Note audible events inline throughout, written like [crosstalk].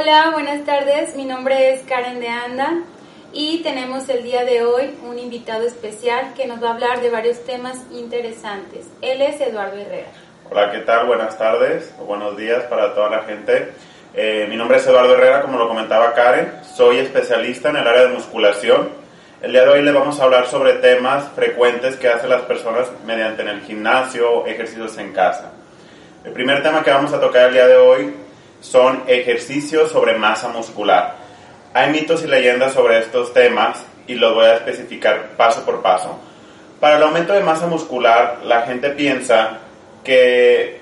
Hola, buenas tardes. Mi nombre es Karen de Anda y tenemos el día de hoy un invitado especial que nos va a hablar de varios temas interesantes. Él es Eduardo Herrera. Hola, ¿qué tal? Buenas tardes o buenos días para toda la gente. Eh, mi nombre es Eduardo Herrera, como lo comentaba Karen. Soy especialista en el área de musculación. El día de hoy le vamos a hablar sobre temas frecuentes que hacen las personas mediante en el gimnasio o ejercicios en casa. El primer tema que vamos a tocar el día de hoy son ejercicios sobre masa muscular. Hay mitos y leyendas sobre estos temas y los voy a especificar paso por paso. Para el aumento de masa muscular, la gente piensa que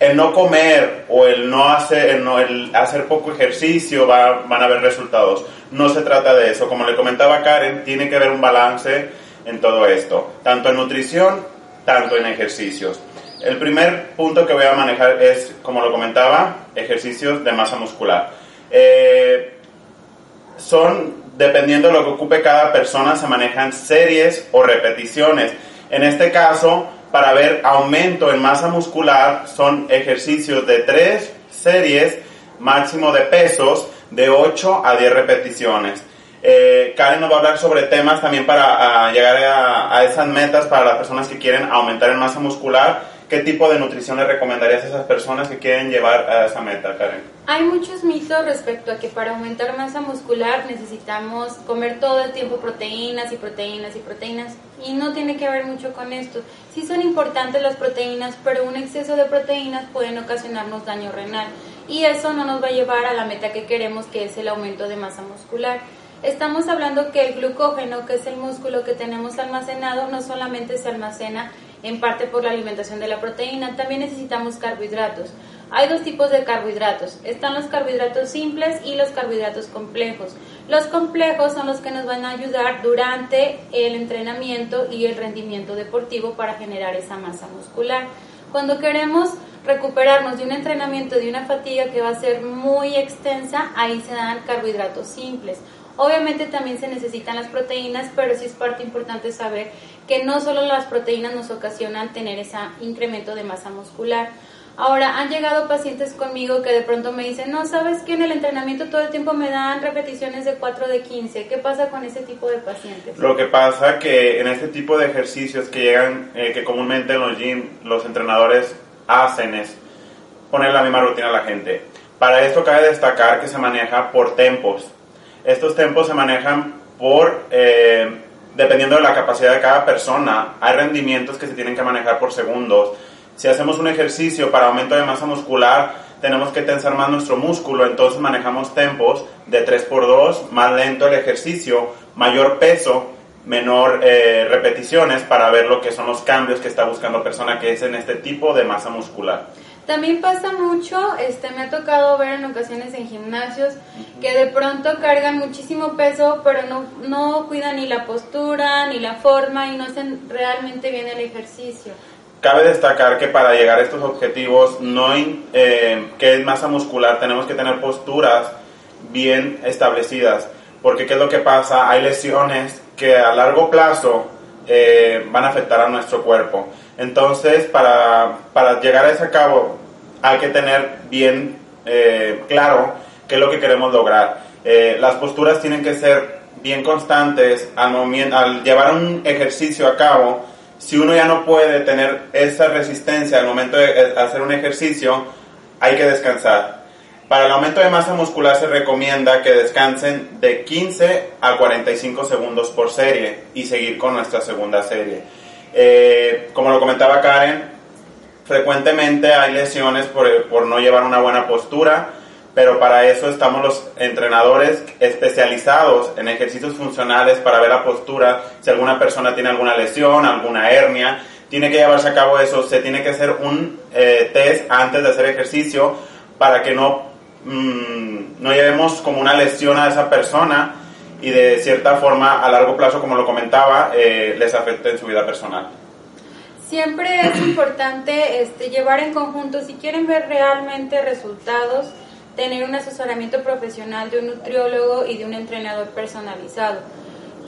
el no comer o el no hacer, el hacer poco ejercicio va, van a haber resultados. No se trata de eso. Como le comentaba Karen, tiene que haber un balance en todo esto, tanto en nutrición, tanto en ejercicios. El primer punto que voy a manejar es, como lo comentaba, ejercicios de masa muscular. Eh, son, dependiendo de lo que ocupe cada persona, se manejan series o repeticiones. En este caso, para ver aumento en masa muscular, son ejercicios de tres series, máximo de pesos, de 8 a 10 repeticiones. Eh, Karen nos va a hablar sobre temas también para a llegar a, a esas metas para las personas que quieren aumentar en masa muscular ¿Qué tipo de nutrición le recomendarías a esas personas que quieren llevar a esa meta, Karen? Hay muchos mitos respecto a que para aumentar masa muscular necesitamos comer todo el tiempo proteínas y proteínas y proteínas y no tiene que ver mucho con esto. Sí son importantes las proteínas, pero un exceso de proteínas pueden ocasionarnos daño renal y eso no nos va a llevar a la meta que queremos, que es el aumento de masa muscular. Estamos hablando que el glucógeno, que es el músculo que tenemos almacenado, no solamente se almacena en parte por la alimentación de la proteína, también necesitamos carbohidratos. Hay dos tipos de carbohidratos. Están los carbohidratos simples y los carbohidratos complejos. Los complejos son los que nos van a ayudar durante el entrenamiento y el rendimiento deportivo para generar esa masa muscular. Cuando queremos recuperarnos de un entrenamiento, de una fatiga que va a ser muy extensa, ahí se dan carbohidratos simples. Obviamente también se necesitan las proteínas, pero sí es parte importante saber que no solo las proteínas nos ocasionan tener ese incremento de masa muscular. Ahora, han llegado pacientes conmigo que de pronto me dicen, no, sabes que en el entrenamiento todo el tiempo me dan repeticiones de 4 de 15. ¿Qué pasa con ese tipo de pacientes? Lo que pasa que en este tipo de ejercicios que llegan, eh, que comúnmente en los gym los entrenadores hacen es poner la misma rutina a la gente. Para esto cabe destacar que se maneja por tempos. Estos tempos se manejan por, eh, dependiendo de la capacidad de cada persona, hay rendimientos que se tienen que manejar por segundos. Si hacemos un ejercicio para aumento de masa muscular, tenemos que tensar más nuestro músculo, entonces manejamos tempos de 3x2, más lento el ejercicio, mayor peso, menor eh, repeticiones para ver lo que son los cambios que está buscando persona que es en este tipo de masa muscular. También pasa mucho, este, me ha tocado ver en ocasiones en gimnasios que de pronto cargan muchísimo peso, pero no, no cuidan ni la postura ni la forma y no hacen realmente bien el ejercicio. Cabe destacar que para llegar a estos objetivos, no eh, que es masa muscular, tenemos que tener posturas bien establecidas, porque ¿qué es lo que pasa? Hay lesiones que a largo plazo eh, van a afectar a nuestro cuerpo. Entonces, para, para llegar a ese cabo, hay que tener bien eh, claro qué es lo que queremos lograr. Eh, las posturas tienen que ser bien constantes al, llevar un ejercicio a cabo. Si uno ya no puede tener esa resistencia al momento de hacer un ejercicio, hay que descansar. Para el aumento de masa muscular se recomienda que descansen de 15 a 45 segundos por serie y seguir con nuestra segunda serie. Eh, como lo comentaba Karen, frecuentemente hay lesiones por, por, no llevar una buena postura, pero para eso estamos los entrenadores especializados en ejercicios funcionales para ver la postura, si alguna persona tiene alguna lesión, alguna hernia, tiene que llevarse a cabo eso, se tiene que hacer un eh, test antes de hacer ejercicio para que no, mm, no llevemos como una lesión a esa persona y de cierta forma a largo plazo, como lo comentaba, eh, les afecte en su vida personal. Siempre es [clears throat] importante este, llevar en conjunto, si quieren ver realmente resultados, tener un asesoramiento profesional de un nutriólogo y de un entrenador personalizado.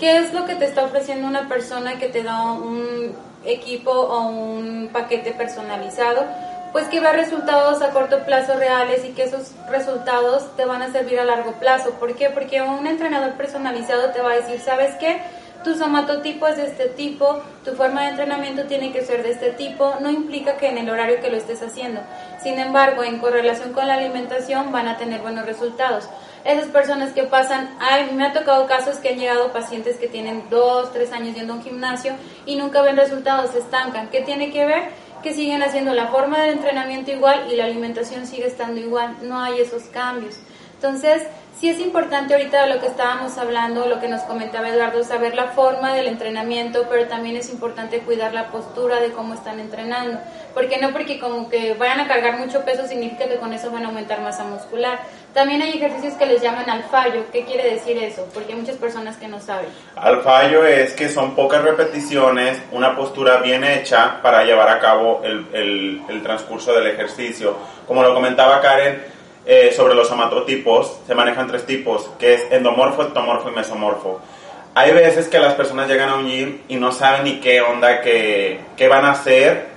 ¿Qué es lo que te está ofreciendo una persona que te da un equipo o un paquete personalizado? Pues que vea resultados a corto plazo reales y que esos resultados te van a servir a largo plazo. ¿Por qué? Porque un entrenador personalizado te va a decir, ¿sabes qué? Tu somatotipo es de este tipo, tu forma de entrenamiento tiene que ser de este tipo, no implica que en el horario que lo estés haciendo. Sin embargo, en correlación con la alimentación van a tener buenos resultados. Esas personas que pasan, ay, me ha tocado casos que han llegado pacientes que tienen dos, tres años yendo a un gimnasio y nunca ven resultados, se estancan. ¿Qué tiene que ver? Que siguen haciendo la forma del entrenamiento igual y la alimentación sigue estando igual, no hay esos cambios. Entonces, sí es importante ahorita lo que estábamos hablando, lo que nos comentaba Eduardo, saber la forma del entrenamiento, pero también es importante cuidar la postura de cómo están entrenando. Porque no porque como que vayan a cargar mucho peso significa que con eso van a aumentar masa muscular. También hay ejercicios que les llaman al fallo. ¿Qué quiere decir eso? Porque hay muchas personas que no saben. Al fallo es que son pocas repeticiones, una postura bien hecha para llevar a cabo el, el, el transcurso del ejercicio. Como lo comentaba Karen, eh, sobre los somatotipos, se manejan tres tipos, que es endomorfo, ectomorfo y mesomorfo. Hay veces que las personas llegan a un gym y no saben ni qué onda, qué, qué van a hacer,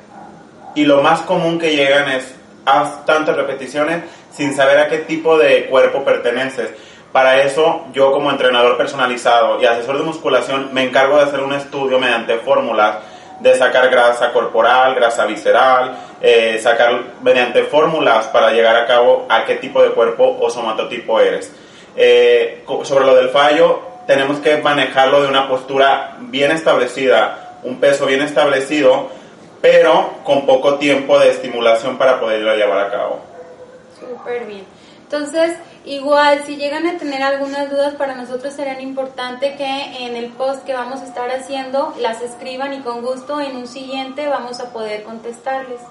y lo más común que llegan es haz tantas repeticiones sin saber a qué tipo de cuerpo perteneces. Para eso, yo como entrenador personalizado y asesor de musculación me encargo de hacer un estudio mediante fórmulas de sacar grasa corporal, grasa visceral, eh, sacar mediante fórmulas para llegar a cabo a qué tipo de cuerpo o somatotipo eres. Eh, sobre lo del fallo, tenemos que manejarlo de una postura bien establecida, un peso bien establecido, pero con poco tiempo de estimulación para poderlo llevar a cabo. Súper bien. Entonces, igual, si llegan a tener algunas dudas, para nosotros será importante que en el post que vamos a estar haciendo las escriban y con gusto en un siguiente vamos a poder contestarles.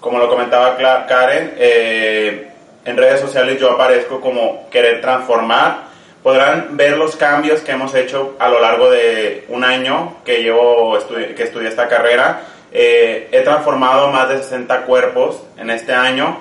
Como lo comentaba Karen, eh, en redes sociales yo aparezco como querer transformar. Podrán ver los cambios que hemos hecho a lo largo de un año que llevo que estudié esta carrera. Eh, he transformado más de 60 cuerpos en este año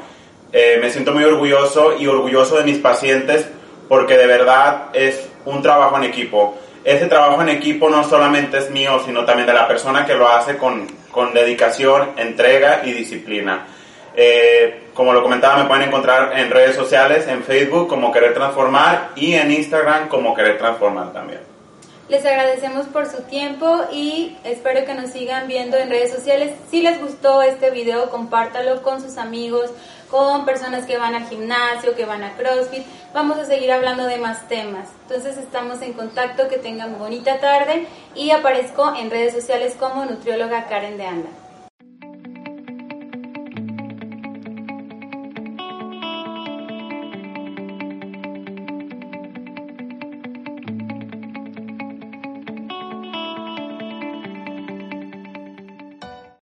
eh, me siento muy orgulloso y orgulloso de mis pacientes porque de verdad es un trabajo en equipo. Ese trabajo en equipo no solamente es mío, sino también de la persona que lo hace con, con dedicación, entrega y disciplina. Eh, como lo comentaba, me pueden encontrar en redes sociales, en Facebook como Querer Transformar y en Instagram como Querer Transformar también. Les agradecemos por su tiempo y espero que nos sigan viendo en redes sociales. Si les gustó este video, compártalo con sus amigos, con personas que van al gimnasio, que van a CrossFit. Vamos a seguir hablando de más temas. Entonces estamos en contacto, que tengan bonita tarde y aparezco en redes sociales como nutrióloga Karen de Anda.